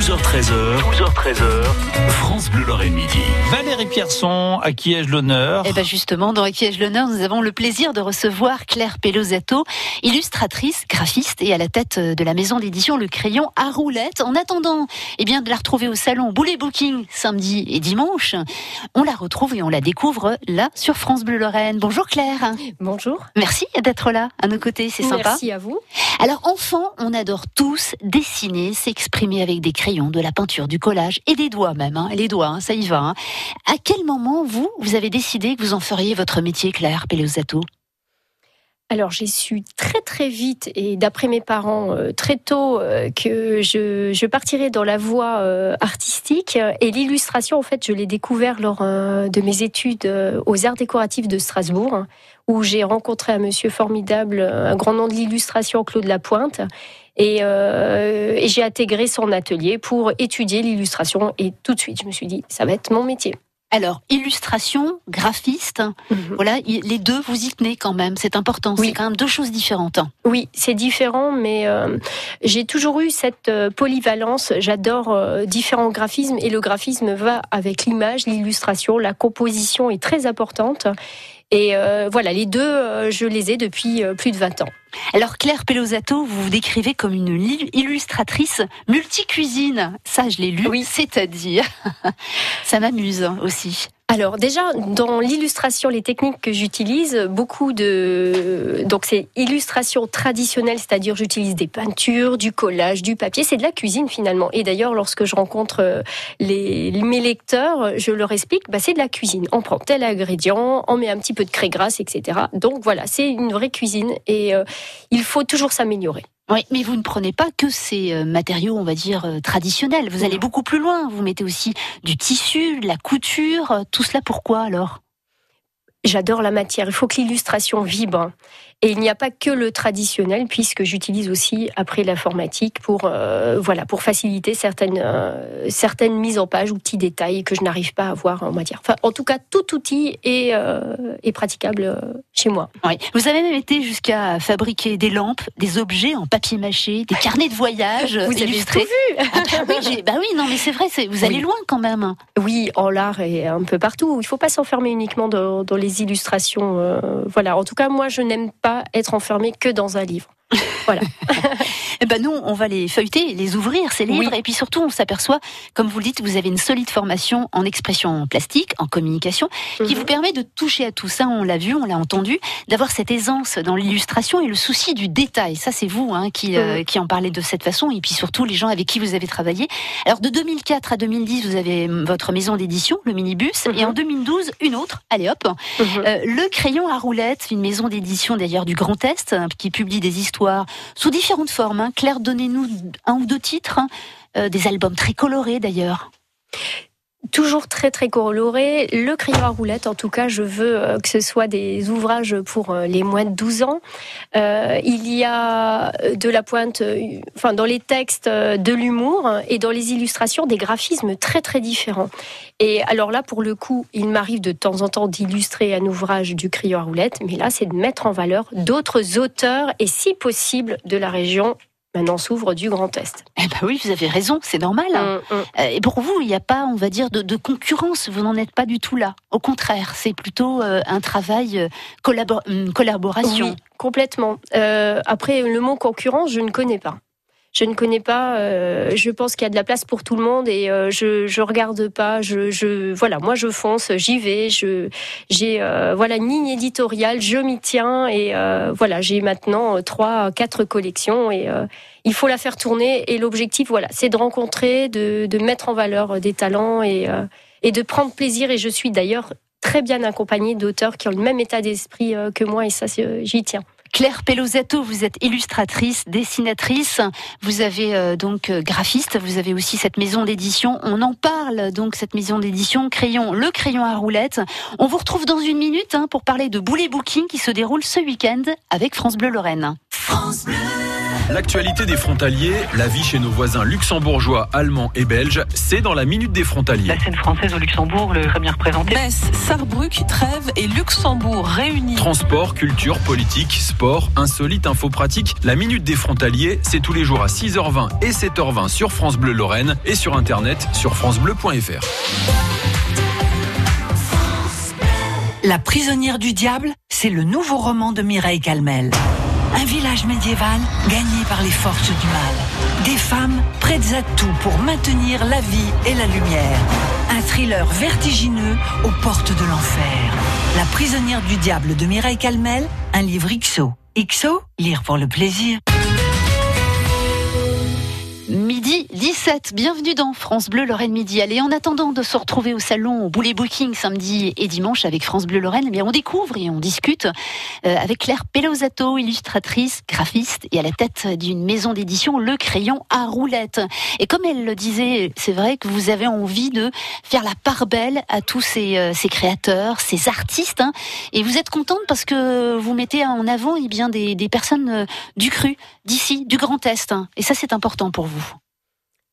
12h13h, 12h13h, France Bleu Lorraine Midi. Valérie Pierson, à qui ai-je l'honneur Eh ben justement, dans Qui ai-je l'honneur, nous avons le plaisir de recevoir Claire Pelosato, illustratrice, graphiste et à la tête de la maison d'édition Le Crayon à roulettes. En attendant, eh bien, de la retrouver au salon Boulet Booking samedi et dimanche, on la retrouve et on la découvre là sur France Bleu Lorraine. Bonjour Claire. Bonjour. Merci d'être là à nos côtés, c'est sympa. Merci à vous. Alors enfant, on adore tous dessiner, s'exprimer avec des crayons, de la peinture, du collage et des doigts même. Hein, les doigts, hein, ça y va. Hein. À quel moment vous, vous avez décidé que vous en feriez votre métier, Claire Pelosato? Alors j'ai su très très vite et d'après mes parents euh, très tôt euh, que je, partirais dans la voie euh, artistique et l'illustration en fait je l'ai découvert lors de mes études aux arts décoratifs de Strasbourg où j'ai rencontré un monsieur formidable, un grand nom de l'illustration Claude Lapointe et, et j'ai intégré son atelier pour étudier l'illustration et tout de suite je me suis dit ça va être mon métier. Alors, illustration, graphiste, mhm. voilà, les deux, vous y tenez quand même, c'est important, c'est quand même deux choses différentes. Oui, c'est différent, mais euh, j'ai toujours eu cette euh, polyvalence, j'adore euh, différents graphismes, et le graphisme va avec l'image, l'illustration, la composition est très importante, et voilà, les deux, je les ai depuis plus de 20 ans. Alors Claire Pelosato, vous vous décrivez comme une illustratrice multicuisine. Ça, je l'ai lu. Oui. C'est-à-dire, ça m'amuse aussi. Alors déjà dans l'illustration, les techniques que j'utilise, beaucoup de donc c'est illustration traditionnelle, c'est-à-dire j'utilise des peintures, du collage, du papier, c'est de la cuisine finalement. Et d'ailleurs lorsque je rencontre euh, les mes lecteurs, je leur explique, bah c'est de la cuisine. On prend tel ingrédient, on met un petit peu de craie grasse, etc. Donc voilà, c'est une vraie cuisine et euh, il faut toujours s'améliorer. Oui, mais vous ne prenez pas que ces euh, matériaux, on va dire, euh, traditionnels. Vous allez beaucoup plus loin. Vous mettez aussi du tissu, de la couture. Euh, tout cela pourquoi alors? J'adore la matière. Il faut que l'illustration vibre. Et il n'y a pas que le traditionnel, puisque j'utilise aussi après l'informatique pour euh, voilà pour faciliter certaines euh, certaines mises en page ou petits détails que je n'arrive pas à voir en matière. Enfin, en tout cas, tout outil est, euh, est praticable chez moi. Oui. Vous avez même été jusqu'à fabriquer des lampes, des objets en papier mâché, des carnets de voyage vous illustrés. Avez tout vu ah oui, bah, oui, non, mais c'est vrai, vous allez loin quand même. Oui, en l'art et un peu partout. Il ne faut pas s'enfermer uniquement dans, dans, les illustrations. voilà. En tout cas, moi, je n'aime pas être enfermé que dans un livre. Voilà. eh ben nous, on va les feuilleter, les ouvrir, ces livres, et puis surtout, on s'aperçoit, comme vous le dites, vous avez une solide formation en expression plastique, en communication, qui mhm. vous permet de toucher à tout ça. On l'a vu, on l'a entendu, d'avoir cette aisance dans l'illustration et le souci du détail. Ça, c'est vous hein, qui, euh, mhm. qui en parlez de cette façon, et puis surtout les gens avec qui vous avez travaillé. Alors, de 2004 à 2010, vous avez votre maison d'édition, le minibus, et en 2012, mhm. une autre. Allez hop, euh, le crayon à roulettes, une maison d'édition d'ailleurs du Grand Est, qui publie des histoires sous différentes formes. Hein. Claire, donnez-nous un ou deux titres, hein. euh, des albums très colorés d'ailleurs toujours très très coloré. Le crayon à roulette, en tout cas, je veux euh, que ce soit des ouvrages pour euh, les moins de 12 ans. il y a de la pointe, enfin dans les textes, de l'humour et dans les illustrations des graphismes très très différents. Et alors là, pour le coup, il m'arrive de temps en temps d'illustrer un ouvrage du crayon à roulette, mais là, c'est de mettre en valeur d'autres auteurs et si possible de la région maintenant s'ouvre du Grand Est. Eh ben oui, vous avez raison, c'est normal. Hein. Mm, mm. Euh, et pour vous, il n'y a pas, on va dire, de, concurrence. Vous n'en êtes pas du tout là. Au contraire, c'est plutôt euh, un travail, euh, collaboration. Oui, complètement. après, le mot concurrence, je ne connais pas je ne connais pas. Euh, je pense qu'il y a de la place pour tout le monde et euh, je je regarde pas. Je, voilà, moi je fonce, j'y vais. Je j'ai euh, voilà une ligne éditoriale, je m'y tiens et voilà j'ai maintenant trois quatre collections et il faut la faire tourner et l'objectif voilà c'est de rencontrer, de de mettre en valeur des talents et et de prendre plaisir et je suis d'ailleurs très bien accompagnée d'auteurs qui ont le même état d'esprit que moi et ça j'y tiens. Claire Pelosato, vous êtes illustratrice, dessinatrice, vous avez euh, donc euh, graphiste, vous avez aussi cette maison d'édition. On en parle donc cette maison d'édition Crayon, le crayon à roulettes. On vous retrouve dans une minute hein, pour parler de Boulet Booking qui se déroule ce week-end avec France Bleu Lorraine. France Bleu. L'actualité des frontaliers, la vie chez nos voisins luxembourgeois, allemands et belges, c'est dans la Minute des frontaliers. La scène française au Luxembourg, le très bien représenté. Metz, Sarrebruck, Trèves et Luxembourg réunis. Transport, culture, politique, sport, insolite, info pratique. La Minute des frontaliers, c'est tous les jours à 6h20 et 7h20 sur France Bleu Lorraine et sur internet sur francebleu.fr. La prisonnière du diable, c'est le nouveau roman de Mireille Calmel. Un village médiéval gagné par les forces du mal. Des femmes prêtes à tout pour maintenir la vie et la lumière. Un thriller vertigineux aux portes de l'enfer. La prisonnière du diable de Mireille Calmel, un livre XO. XO, lire pour le plaisir. Midi 17, bienvenue dans France Bleu Lorraine Midi. Allez, en attendant de se retrouver au salon au Boulet Booking samedi et dimanche avec France Bleu Lorraine, eh bien on découvre et on discute euh, avec Claire Pelosato, illustratrice, graphiste et à la tête d'une maison d'édition Le Crayon à roulettes. Et comme elle le disait, c'est vrai que vous avez envie de faire la part belle à tous ces, euh, ces créateurs, ces artistes, hein. et vous êtes contente parce que vous mettez en avant eh bien des, des personnes euh, du cru, d'ici, du Grand Est, hein. et ça c'est important pour vous.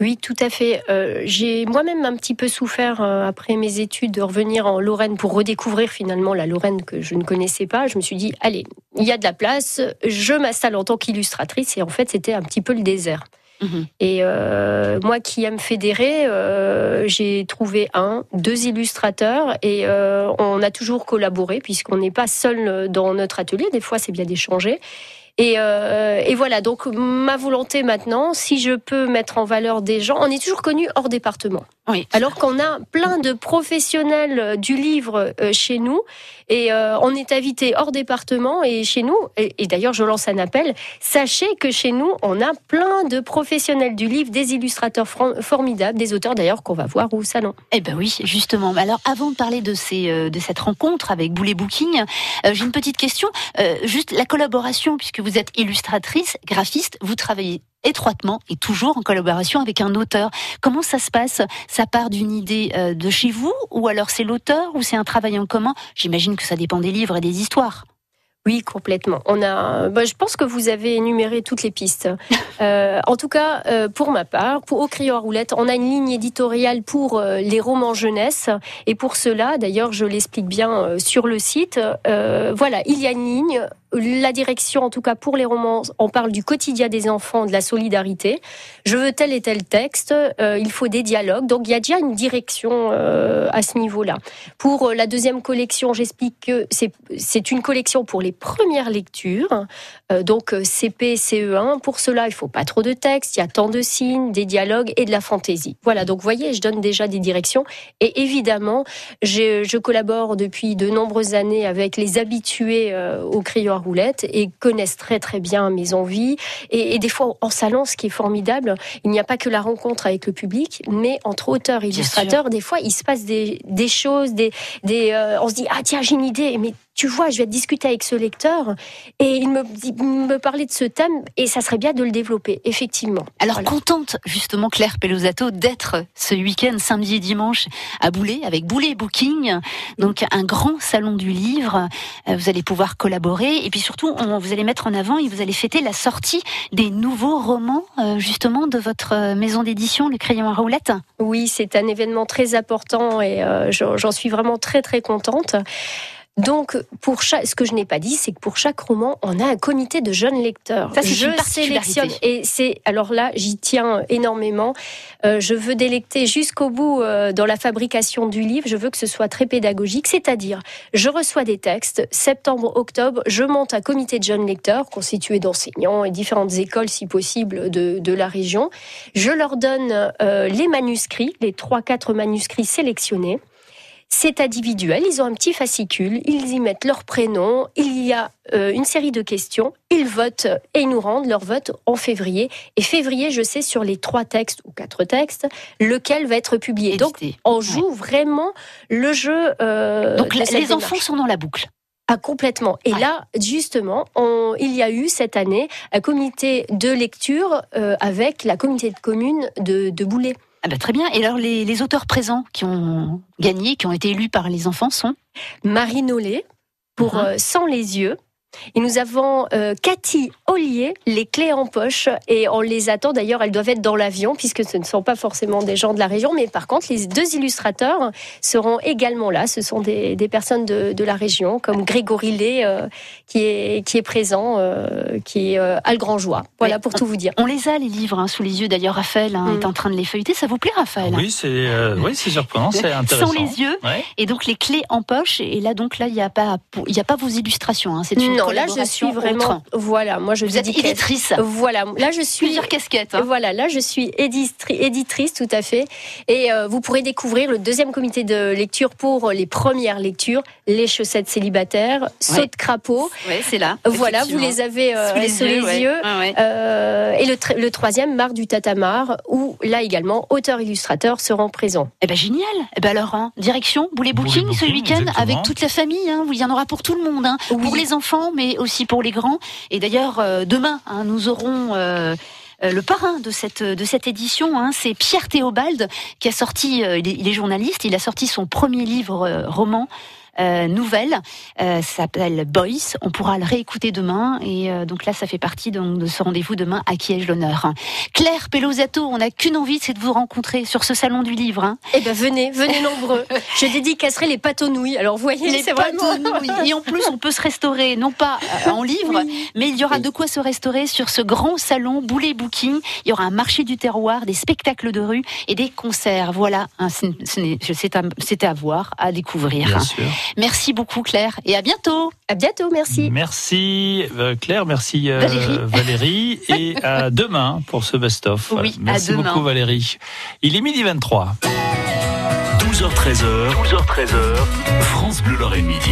Oui, tout à fait. Euh, j'ai moi-même un petit peu souffert euh, après mes études de revenir en Lorraine pour redécouvrir finalement la Lorraine que je ne connaissais pas. Je me suis dit, allez, il y a de la place, je m'installe en tant qu'illustratrice et en fait c'était un petit peu le désert. Mhm. Et euh, moi qui aime fédérer, euh, j'ai trouvé un, deux illustrateurs et euh, on a toujours collaboré puisqu'on n'est pas seul dans notre atelier. Des fois, c'est bien d'échanger. Et, euh, et voilà, donc ma volonté maintenant, si je peux mettre en valeur des gens, on est toujours connu hors département. Oui. Alors qu'on a plein de professionnels du livre euh, chez nous et euh, on est invité hors département et chez nous, et, et d'ailleurs je lance un appel, sachez que chez nous on a plein de professionnels du livre, des illustrateurs formidables, des auteurs d'ailleurs qu'on va voir au salon. Eh ben oui, justement. Alors, avant de parler de ces euh, de cette rencontre avec Boulet Booking, euh, j'ai une petite question. Euh, juste la collaboration, puisque vous êtes illustratrice, graphiste, vous travaillez étroitement et toujours en collaboration avec un auteur. Comment ça se passe? Ça part d'une idée euh, de chez vous, ou alors c'est l'auteur, ou c'est un travail en commun? J'imagine que ça dépend des livres et des histoires. Oui, complètement. On a, bah, je pense que vous avez énuméré toutes les pistes. Euh, en tout cas, euh, pour ma part, pour Au crayon à roulette, on a une ligne éditoriale pour euh, les romans jeunesse. Et pour cela, d'ailleurs, je l'explique bien sur le site. voilà, il y a une ligne. La direction, en tout cas pour les romans, on parle du quotidien des enfants, de la solidarité. Je veux tel et tel texte. euh, il faut des dialogues. Donc il y a déjà une direction euh, à ce niveau-là. Pour euh, la deuxième collection, j'explique que c'est une collection pour les premières lectures, donc CP, CE1. Pour cela, il faut pas trop de texte, il y a tant de signes, des dialogues et de la fantaisie. Voilà, donc vous voyez, je donne déjà des directions. Et évidemment, je, collabore depuis de nombreuses années avec les habitués au crayon roulette et connaissent très très bien mes envies. Et, et des fois, en salon, ce qui est formidable, il n'y a pas que la rencontre avec le public, mais entre auteurs et illustrateurs, des fois, il se passe des, des choses, des, des, euh, on se dit, ah tiens, j'ai une idée, mais tu vois, je vais discuter avec ce lecteur et il me, me parlait de ce thème et ça serait bien de le développer, effectivement. Alors Voilà. contente justement Claire Pelosato d'être ce week-end samedi et dimanche à Boulet avec Boulet Booking, donc un grand salon du livre. Euh, Vous allez pouvoir collaborer et puis surtout on, vous allez mettre en avant et vous allez fêter la sortie des nouveaux romans euh, justement de votre euh, maison d'édition Le Crayon à roulette. Oui, c'est un événement très important et euh, j'en suis vraiment très très contente. Donc, pour chaque, ce que je n'ai pas dit, c'est que pour chaque roman, on a un comité de jeunes lecteurs. Ça, je sélectionne et c'est alors là, j'y tiens énormément. Euh, je veux délecter jusqu'au bout euh, dans la fabrication du livre. Je veux que ce soit très pédagogique, c'est-à-dire, je reçois des textes. Septembre, octobre, je monte un comité de jeunes lecteurs constitué d'enseignants et différentes écoles, si possible, de, de la région. Je leur donne euh, les manuscrits, les trois quatre manuscrits sélectionnés. C'est individuel, ils ont un petit fascicule, ils y mettent leur prénom, il y a euh, une série de questions, ils votent et ils nous rendent leur vote en février. Et février, je sais sur les trois textes ou quatre textes, lequel va être publié. Donc, on joue vraiment le jeu. euh, donc de la- cette les démarche. enfants sont dans la boucle. Ah, complètement. Et Ouais. là, justement, on- il y a eu cette année un comité de lecture euh, avec la communauté de communes de, de Boulet. Ah bah, très bien. Et alors les, les auteurs présents qui ont gagné, qui ont été élus par les enfants sont? Marie Nollet pour Mhm. euh, Sans les yeux. Et nous avons euh, Cathy Ollier, les clés en poche. Et on les attend d'ailleurs, elles doivent être dans l'avion, puisque ce ne sont pas forcément des gens de la région. Mais par contre, les deux illustrateurs seront également là. Ce sont des, des personnes de, de, la région, comme Grégory Lé, euh, qui, est, qui est présent, euh, qui est euh, à le Grand Joie. Voilà, pour on, tout vous dire. On les a, les livres, hein, sous les yeux. D'ailleurs, Raphaël hein, Mm. est en train de les feuilleter. Ça vous plaît, Raphaël Oui, c'est euh, oui, c'est surprenant, c'est intéressant. Sans les yeux. Ouais. Et donc, les clés en poche. Et là, donc, là, il n'y a, pas, il y a pas vos illustrations. Hein, c'est une Non, là, je suis vraiment. autre. Voilà, moi, je Vous êtes éditrice. Voilà, là, je suis. Plusieurs casquettes. hein. Voilà, là je suis éditri- éditrice tout à fait. Et euh, vous pourrez découvrir le deuxième comité de lecture pour les premières lectures, les chaussettes célibataires, saut Ouais. de crapaud. Ouais, c'est là. Voilà, vous les avez euh, sous les, ouais. yeux. Ouais. Euh, et le, tr- le troisième, Marc du Tatamar, où là également, auteurs-illustrateurs seront présents. Eh ben génial. Eh ben alors, hein, direction Boulet Boulet Booking ce Booking, week-end avec toute la famille. Hein, il y en aura pour tout le monde, hein, Oui. pour les enfants, mais aussi pour les grands. Et d'ailleurs, euh, demain, hein, nous aurons. euh, euh, le parrain de cette de cette édition, hein, c'est Pierre Théobald qui a sorti. il, est, journaliste. Il a sorti son premier livre roman. Euh, nouvelle, euh, ça s'appelle Boys. On pourra le réécouter demain et euh, donc là, ça fait partie donc, de ce rendez-vous demain à qui ai-je l'honneur. Claire Pelosato, on n'a qu'une envie, c'est de vous rencontrer sur ce salon du livre. Hein. Eh ben venez, venez nombreux. Je dédicacerai les pâtes aux nouilles. Alors vous voyez, les c'est pâtes vraiment. aux nouilles. Et en plus, on peut se restaurer, non pas euh, en livre, mais il y aura de quoi se restaurer sur ce grand salon Boulet Booking. Il y aura un marché du terroir, des spectacles de rue et des concerts. Voilà, hein, c'est à, c'était à voir, à découvrir. Bien sûr. Merci beaucoup Claire et à bientôt. À bientôt, merci. Merci euh, Claire, merci euh, Valérie. Valérie, et à demain pour ce best-of. Oui, à merci demain. beaucoup Valérie. Il est midi 23. 12h13h, 12h13h, France Bleu Lorraine Midi.